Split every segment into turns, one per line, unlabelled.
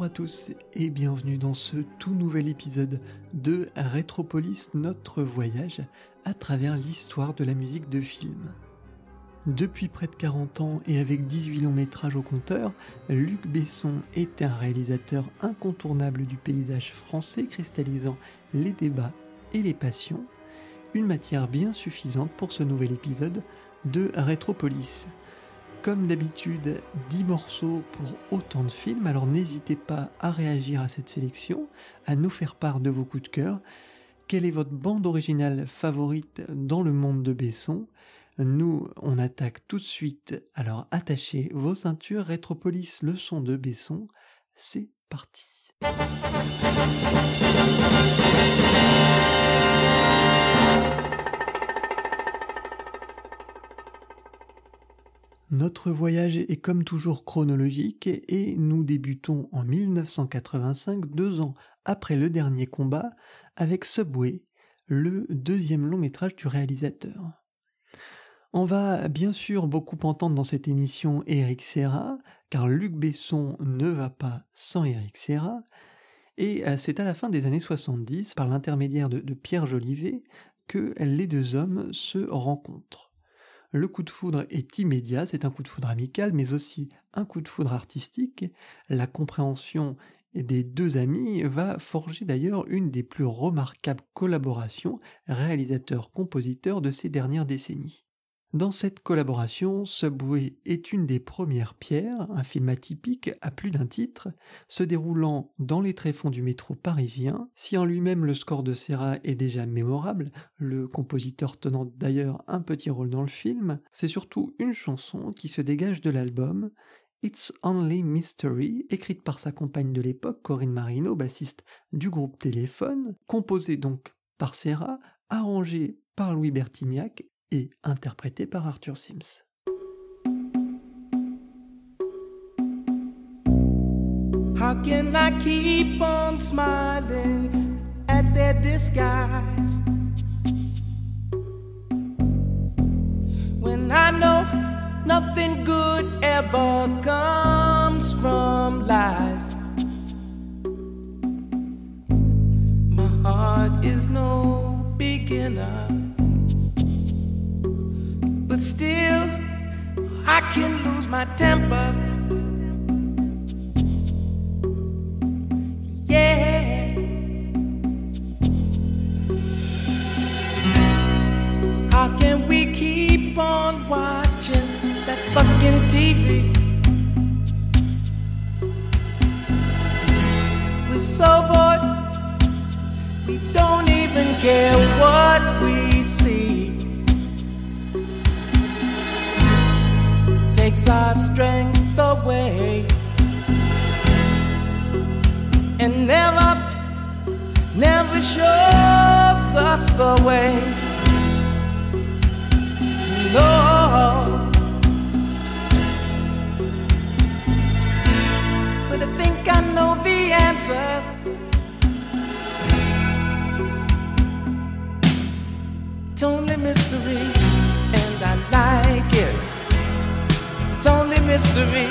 Bonjour à tous et bienvenue dans ce tout nouvel épisode de Retropolis, notre voyage à travers l'histoire de la musique de film. Depuis près de 40 ans et avec 18 longs métrages au compteur, Luc Besson est un réalisateur incontournable du paysage français cristallisant les débats et les passions, une matière bien suffisante pour ce nouvel épisode de Retropolis. Comme d'habitude, 10 morceaux pour autant de films, alors n'hésitez pas à réagir à cette sélection, à nous faire part de vos coups de cœur. Quelle est votre bande originale favorite dans le monde de Besson? Nous, on attaque tout de suite, alors attachez vos ceintures, Rétropolis, le son de Besson, c'est parti. Notre voyage est comme toujours chronologique et nous débutons en 1985, deux ans après le dernier combat, avec Subway, le deuxième long métrage du réalisateur. On va bien sûr beaucoup entendre dans cette émission Eric Serra, car Luc Besson ne va pas sans Eric Serra, et euh, c'est à la fin des années 70, par l'intermédiaire de, de Pierre Jolivet, que les deux hommes se rencontrent. Le coup de foudre est immédiat, c'est un coup de foudre amical, mais aussi un coup de foudre artistique. La compréhension des deux amis va forger d'ailleurs une des plus remarquables collaborations réalisateur-compositeur de ces dernières décennies. Dans cette collaboration, Subway est une des premières pierres, un film atypique à plus d'un titre, se déroulant dans les tréfonds du métro parisien. Si en lui-même le score de Serra est déjà mémorable, le compositeur tenant d'ailleurs un petit rôle dans le film, c'est surtout une chanson qui se dégage de l'album, It's Only Mystery, écrite par sa compagne de l'époque, Corinne Marino, bassiste du groupe Téléphone, composée donc par Serra, arrangée par Louis Bertignac et interprété par Arthur Sims.
How can I keep on smiling at their disguise? When I know nothing good ever comes from lies? But still I can lose my temper. Yeah. How can we keep on watching that fucking TV? We're so bored, we don't even care what we takes our strength away and never, never shows us the way. No, but I think I know the answer. It's only mystery, mystery,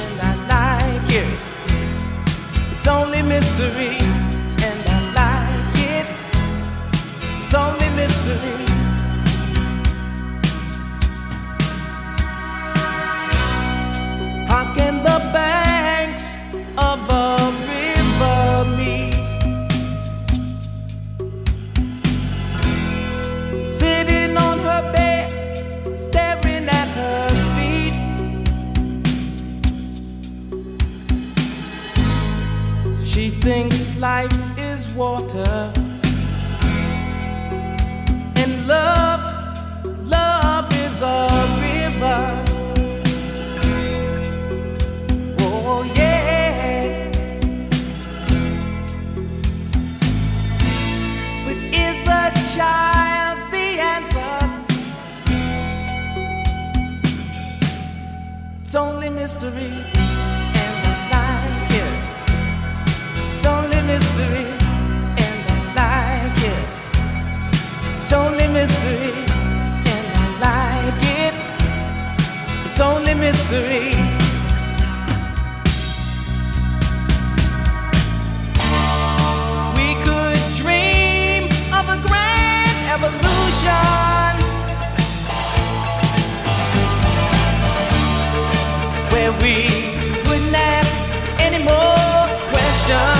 and I like it. It's only mystery, and I like it. It's only mystery. How can the banks She thinks life is water. And love, love is a river. Oh, yeah. But is a child the answer? It's only mystery, mystery, and I like it. It's only mystery. We could dream of a grand evolution where we wouldn't ask any more
questions.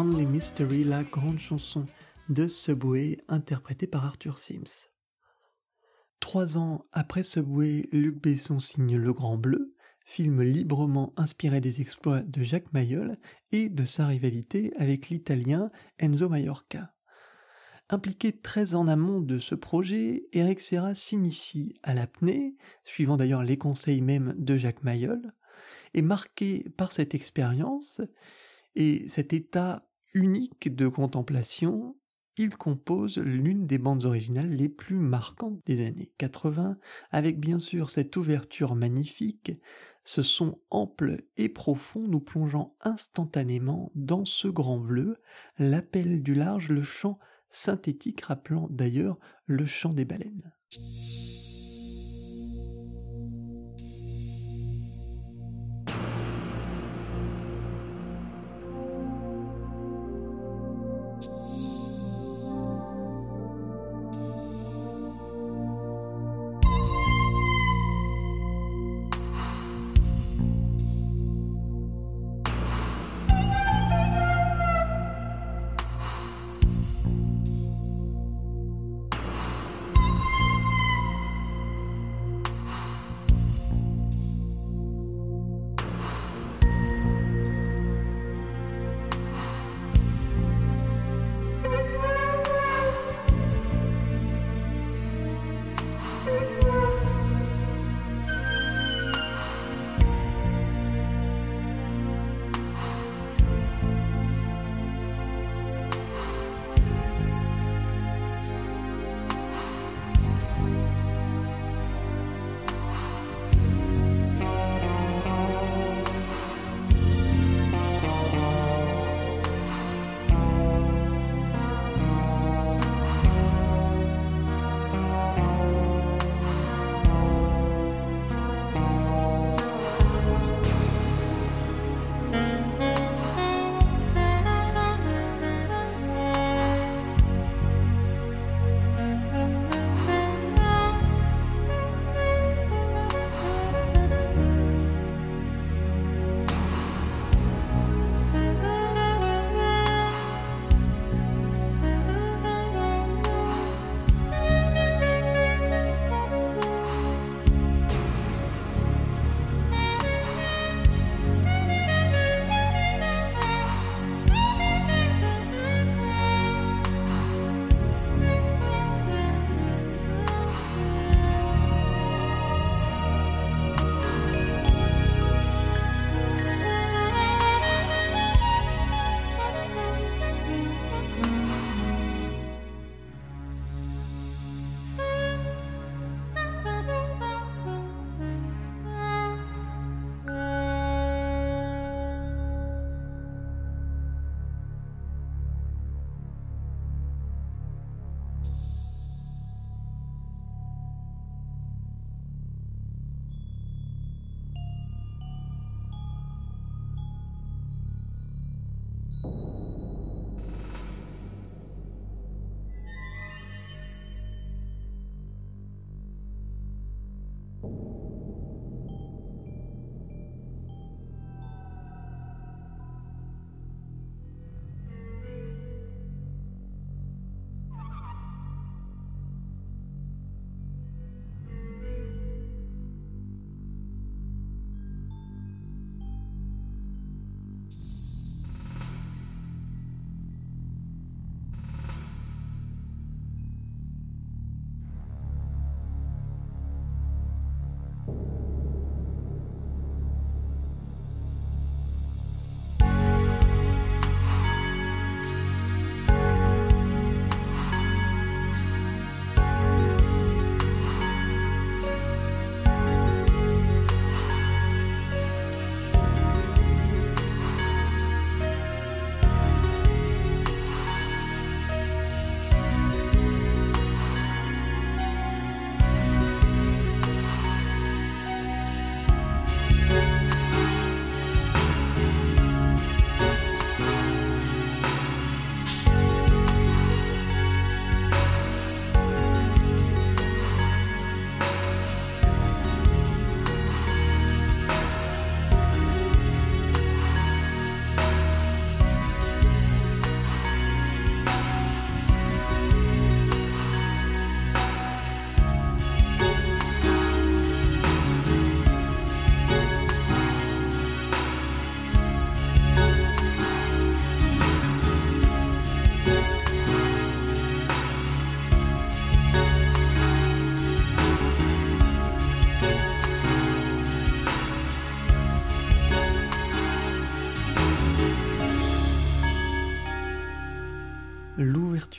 Only Mystery, la grande chanson de Subway interprétée par Arthur Sims. Trois ans après Subway, Luc Besson signe Le Grand Bleu, film librement inspiré des exploits de Jacques Mayol et de sa rivalité avec l'italien Enzo Maiorca. Impliqué très en amont de ce projet, Eric Serra s'initie à l'apnée, suivant d'ailleurs les conseils même de Jacques Mayol, et marqué par cette expérience et cet état unique de contemplation, il compose l'une des bandes originales les plus marquantes des années 80, avec bien sûr cette ouverture magnifique, ce son ample et profond nous plongeant instantanément dans ce grand bleu, l'appel du large, le chant synthétique rappelant d'ailleurs le chant des baleines.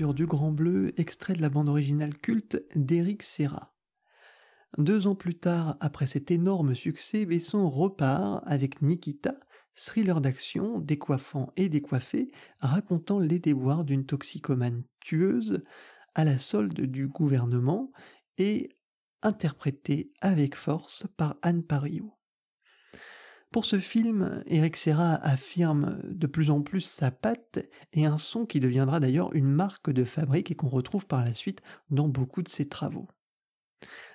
Du Grand Bleu, extrait de la bande originale culte d'Eric Serra. Deux ans plus tard, après cet énorme succès, Besson repart avec Nikita, thriller d'action, décoiffant et décoiffé, racontant les déboires d'une toxicomane tueuse à la solde du gouvernement et interprété avec force par Anne Pario. Pour ce film, Eric Serra affirme de plus en plus sa patte et un son qui deviendra d'ailleurs une marque de fabrique et qu'on retrouve par la suite dans beaucoup de ses travaux.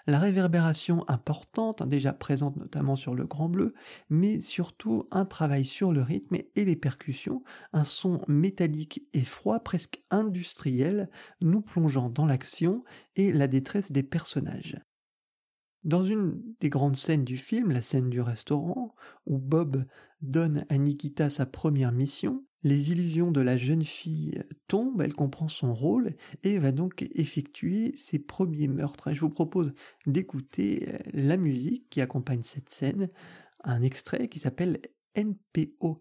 La réverbération importante, hein, déjà présente notamment sur le Grand Bleu, mais surtout un travail sur le rythme et les percussions, un son métallique et froid presque industriel, nous plongeant dans l'action et la détresse des personnages. Dans une des grandes scènes du film, la scène du restaurant, où Bob donne à Nikita sa première mission, les illusions de la jeune fille tombent, elle comprend son rôle et va donc effectuer ses premiers meurtres. je vous propose d'écouter euh, la musique qui accompagne cette scène, un extrait qui s'appelle NPOKMOP.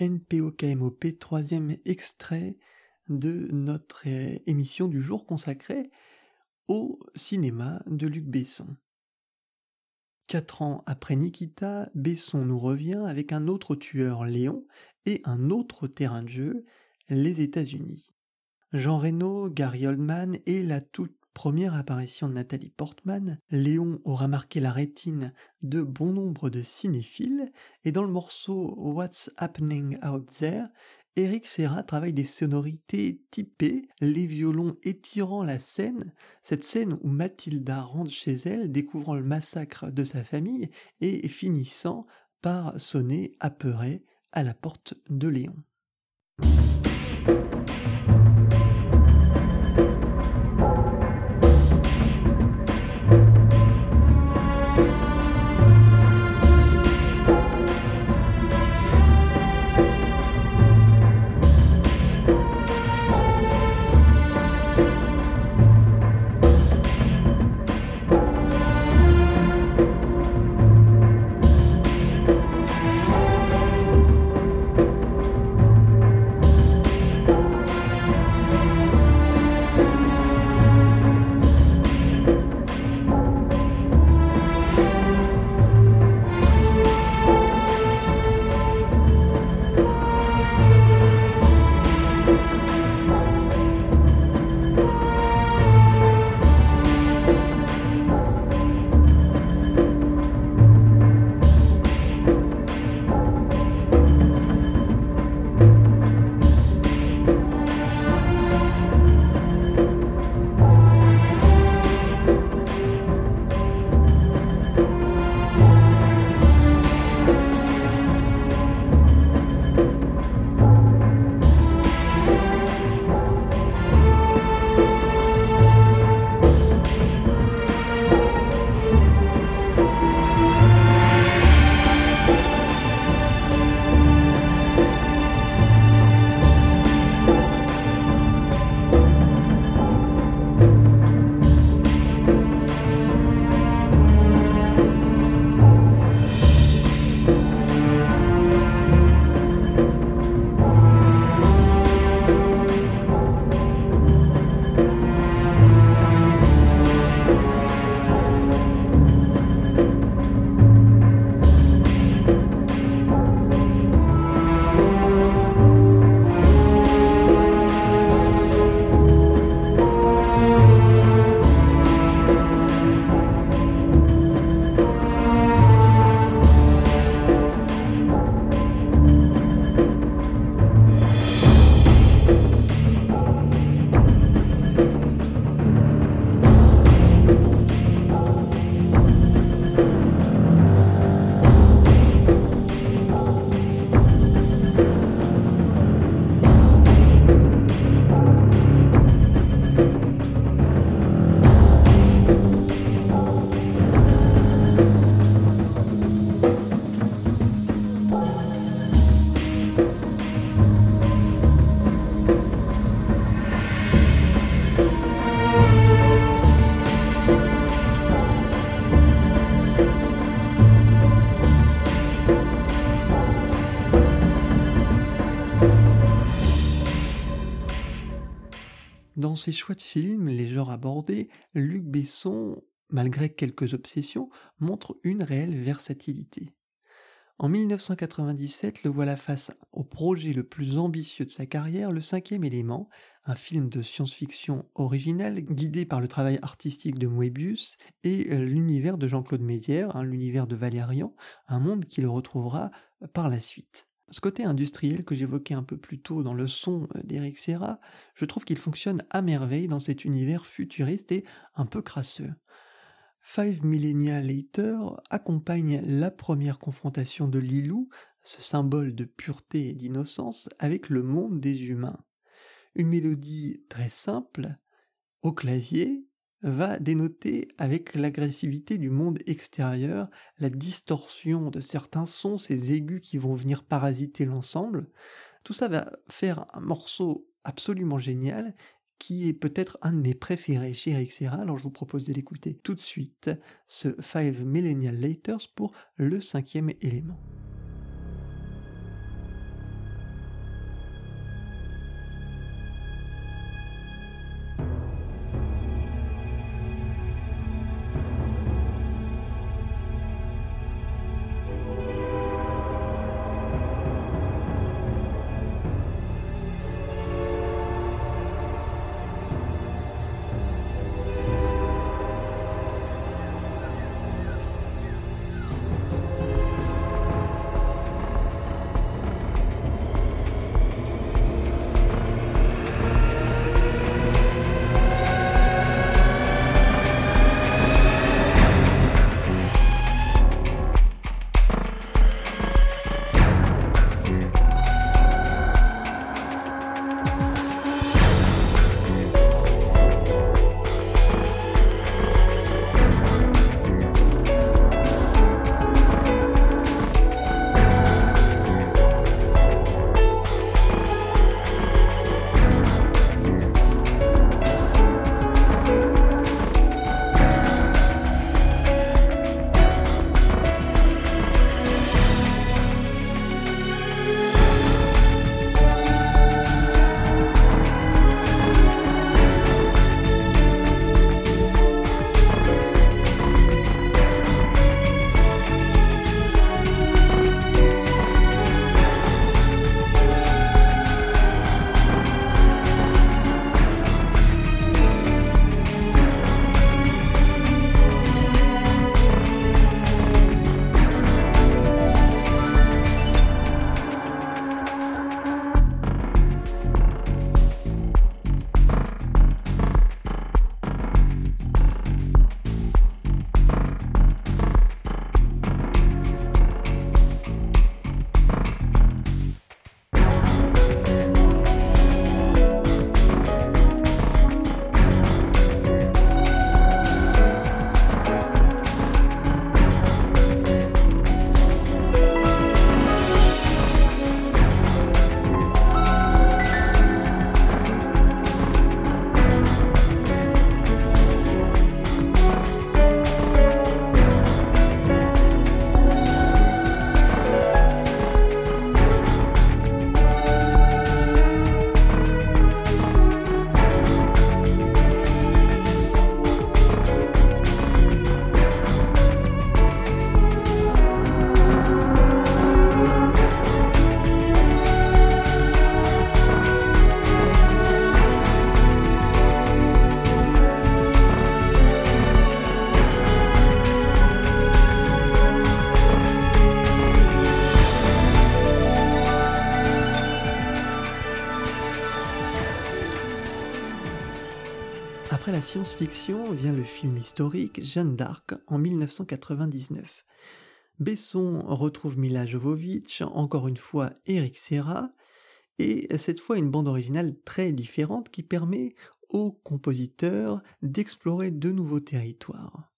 NPOKMOP, troisième extrait de notre euh, émission du jour consacrée au cinéma de Luc Besson. Quatre ans après Nikita, Besson nous revient avec un autre tueur, Léon, et un autre terrain de jeu, les États-Unis. Jean Reno, Gary Oldman et la toute apparition de Nathalie Portman, Léon aura marqué la rétine de bon nombre de cinéphiles, et dans le morceau What's Happening Out There, Eric Serra travaille des sonorités typées, les violons étirant la scène, cette scène où Mathilda rentre chez elle, découvrant le massacre de sa famille et finissant par sonner apeurée à la porte de Léon. Ses choix de films, les genres abordés, Luc Besson, malgré quelques obsessions, montre une réelle versatilité. En 1997, le voilà face au projet le plus ambitieux de sa carrière, Le Cinquième Élément, un film de science-fiction original guidé par le travail artistique de Moebius et l'univers de Jean-Claude Mézières, hein, l'univers de Valérian, un monde qui le retrouvera par la suite. Ce côté industriel que j'évoquais un peu plus tôt dans le son euh, d'Eric Serra, je trouve qu'il fonctionne à merveille dans cet univers futuriste et un peu crasseux. Five Millennia Later accompagne la première confrontation de Lilou, ce symbole de pureté et d'innocence, avec le monde des humains. Une mélodie très simple, au clavier, va dénoter avec l'agressivité du monde extérieur, la distorsion de certains sons, ces aigus qui vont venir parasiter l'ensemble. Tout ça va faire un morceau absolument génial qui est peut-être un de mes préférés chez Eric alors je vous propose de l'écouter tout de suite, ce Five Millennial Laters pour le cinquième élément. Vient le film historique Jeanne d'Arc en 1999. Besson retrouve Mila Jovovich, encore une fois Eric Serra, et cette fois une bande originale très différente qui permet aux compositeurs d'explorer de nouveaux territoires.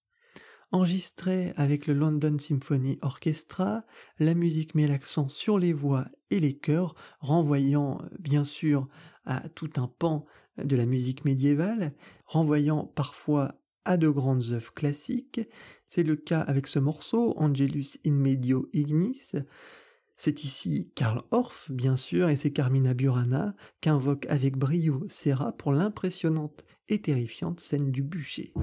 Enregistré avec le London Symphony Orchestra, la musique met l'accent sur les voix et les chœurs, renvoyant bien sûr à tout un pan de la musique médiévale, renvoyant parfois à de grandes œuvres classiques. C'est le cas avec ce morceau, Angelus in Medio Ignis. C'est ici Karl Orff, bien sûr, et c'est Carmina Burana qu'invoque avec brio Serra pour l'impressionnante et terrifiante scène du bûcher.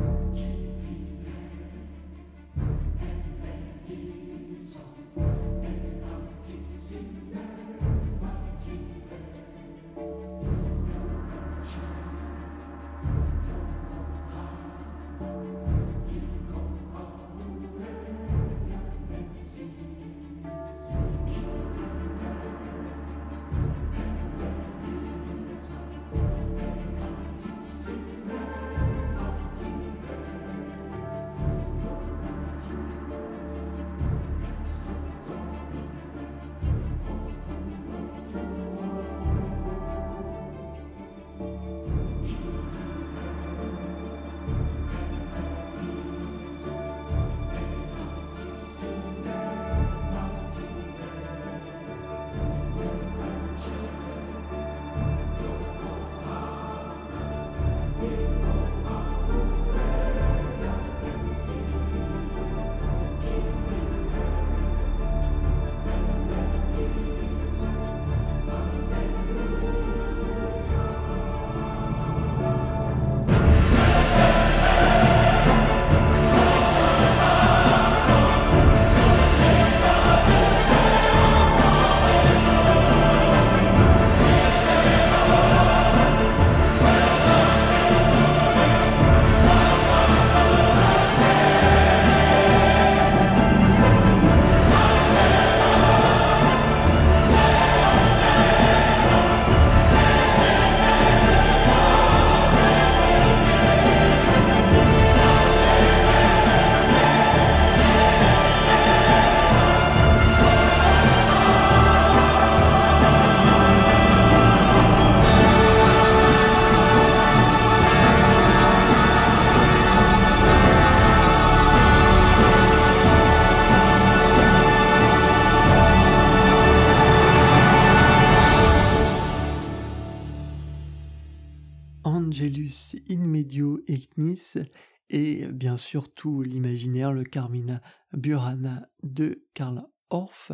Et bien sûr tout l'imaginaire, le Carmina Burana de Karl Orff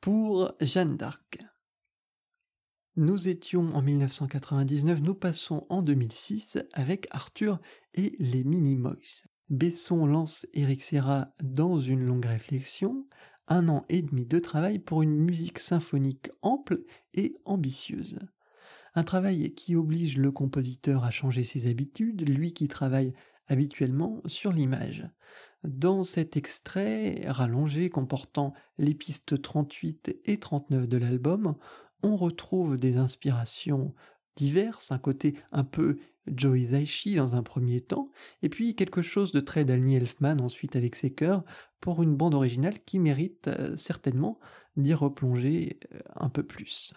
pour Jeanne d'Arc. Nous étions en 1999, nous passons en 2006 avec Arthur et les Minimoys. Besson lance Eric Serra dans une longue réflexion, un an et demi de travail pour une musique symphonique ample et ambitieuse. Un travail qui oblige le compositeur à changer ses habitudes, lui qui travaille habituellement sur l'image. Dans cet extrait rallongé comportant les pistes 38 et 39 de l'album, on retrouve des inspirations diverses, un côté un peu Joey Zaishi dans un premier temps, et puis quelque chose de très Danny Elfman ensuite avec ses chœurs, pour une bande originale qui mérite euh, certainement d'y replonger euh, un peu plus.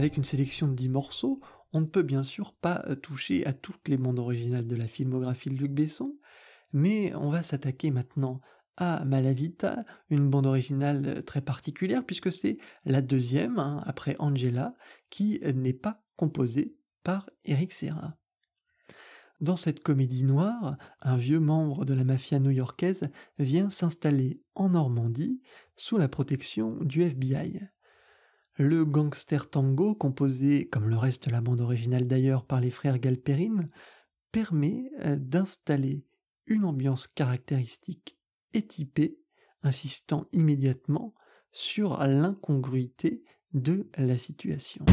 Avec une sélection de 10 morceaux, on ne peut bien sûr pas euh, toucher à toutes les bandes originales de la filmographie de Luc Besson, mais on va s'attaquer maintenant à Malavita, une bande originale euh, très particulière puisque c'est la deuxième, hein, après Angela, qui n'est pas composée par Eric Serra. Dans cette comédie noire, un vieux membre de la mafia new-yorkaise vient s'installer en Normandie sous la protection du FBI. Le gangster tango, composé comme le reste de la bande originale d'ailleurs par les frères Galperine, permet euh, d'installer une ambiance caractéristique et typée, insistant immédiatement sur l'incongruité de la situation.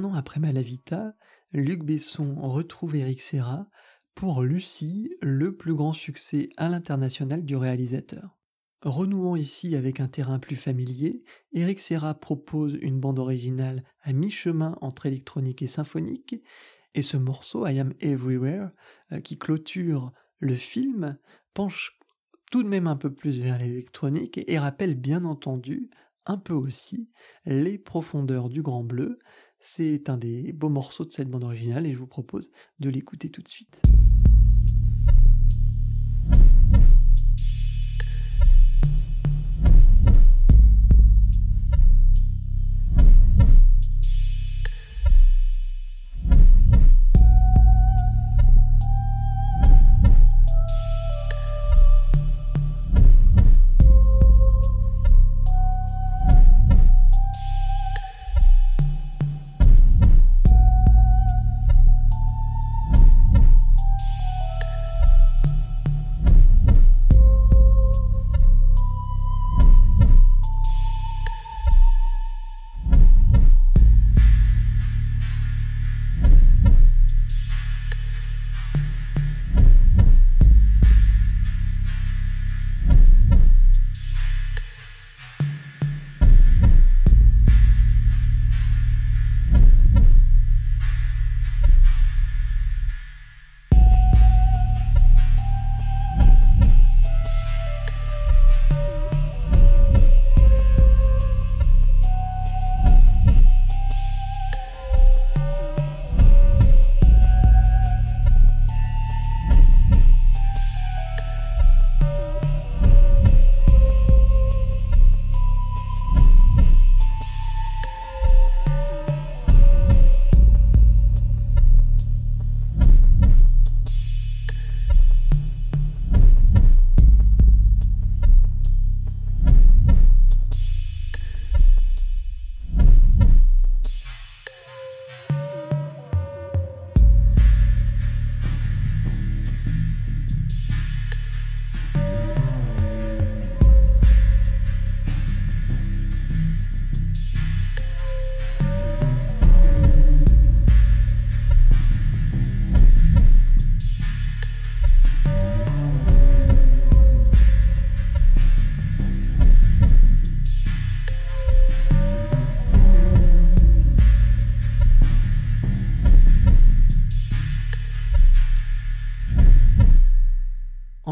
Un an après Malavita, Luc Besson retrouve Eric Serra pour Lucie, le plus grand succès à l'international du réalisateur. Renouant ici avec un terrain plus familier, Eric Serra propose une bande originale à mi-chemin entre électronique et symphonique, et ce morceau, I Am Everywhere, euh, qui clôture le film, penche tout de même un peu plus vers l'électronique et rappelle bien entendu un peu aussi les profondeurs du Grand Bleu, c'est un des beaux morceaux de cette bande originale et je vous propose de l'écouter tout de suite.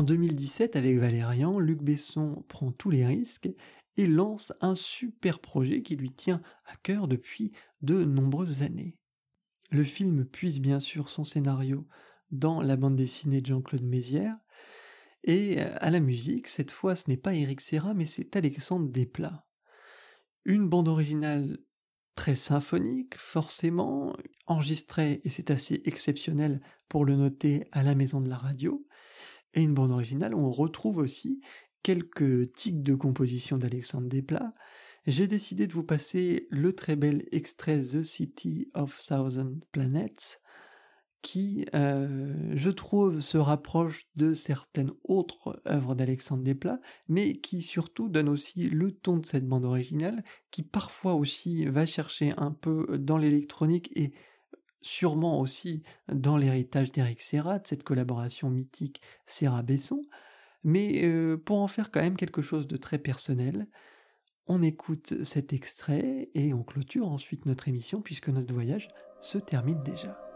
2017, avec Valérian, Luc Besson prend tous les risques et lance un super projet qui lui tient à cœur depuis de nombreuses années. Le film puise bien sûr son scénario dans la bande dessinée de Jean-Claude Mézières, et à la musique, cette fois ce n'est pas Eric Serra mais c'est Alexandre Desplat. Une bande originale très symphonique, forcément, enregistrée, et c'est assez exceptionnel pour le noter, à la maison de la radio, et une bande originale où on retrouve aussi quelques tics de composition d'Alexandre Desplat. J'ai décidé de vous passer le très bel extrait The City of Thousand Planets, qui, euh, je trouve, se rapproche de certaines autres œuvres d'Alexandre Desplat, mais qui surtout donne aussi le ton de cette bande originale, qui parfois aussi va chercher un peu dans l'électronique et sûrement aussi dans l'héritage d'Eric Serra, de cette collaboration mythique Serra-Besson, mais euh, pour en faire quand même quelque chose de très personnel, on écoute cet extrait et on clôture ensuite notre émission puisque notre voyage se termine déjà.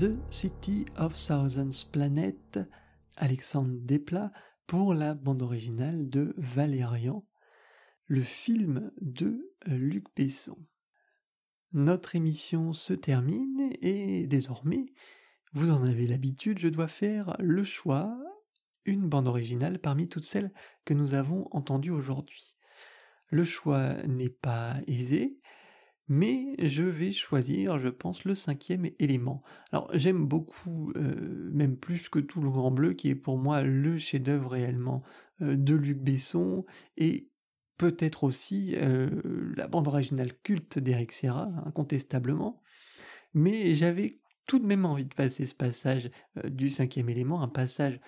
The City of Thousands Planet, Alexandre Desplat, pour la bande originale de Valérian. le film de Luc Besson. Notre émission se termine et désormais, vous en avez l'habitude, je dois faire le choix, une bande originale parmi toutes celles que nous avons entendues aujourd'hui. Le choix n'est pas aisé, mais je vais choisir, je pense, le cinquième élément. Alors j'aime beaucoup, euh, même plus que tout le Grand Bleu, qui est pour moi le chef-d'œuvre réellement euh, de Luc Besson, et peut-être aussi euh, la bande originale culte d'Eric Serra, incontestablement. Mais j'avais tout de même envie de passer ce passage du cinquième élément, un passage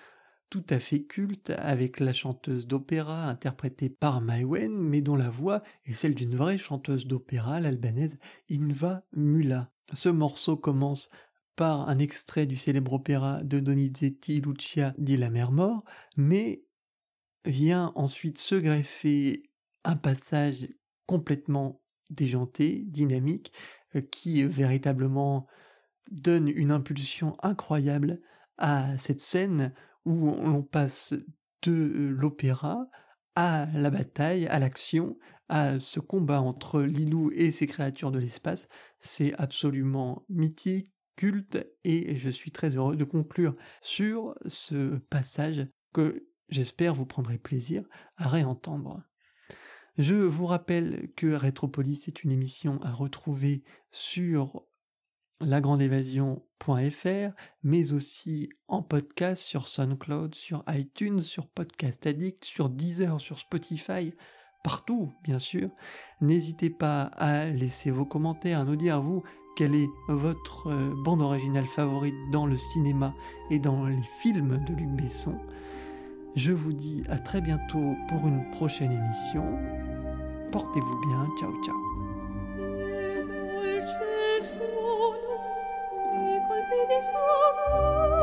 tout à fait culte avec la chanteuse d'opéra interprétée par Maïwen, mais dont la voix est celle d'une vraie chanteuse d'opéra, l'albanaise Inva Mula. Ce morceau commence par un extrait du célèbre opéra de Donizetti Lucia di La Mer Mort, mais vient ensuite se greffer un passage complètement déjanté, dynamique, euh, qui véritablement donne une impulsion incroyable à cette scène où l'on passe de l'opéra à la bataille, à l'action, à ce combat entre Lilou et ses créatures de l'espace. C'est absolument mythique, culte, et je suis très heureux de conclure sur ce passage que j'espère vous prendrez plaisir à réentendre. Je vous rappelle que Retropolis est une émission à retrouver sur lagrandeévasion.fr, mais aussi en podcast sur SoundCloud, sur iTunes, sur Podcast Addict, sur Deezer, sur Spotify, partout bien sûr. N'hésitez pas à laisser vos commentaires, à nous dire vous quelle est votre euh, bande originale favorite dans le cinéma et dans les films de Luc Besson. Je vous dis à très bientôt pour une prochaine émission. Portez-vous bien, ciao ciao. di sopra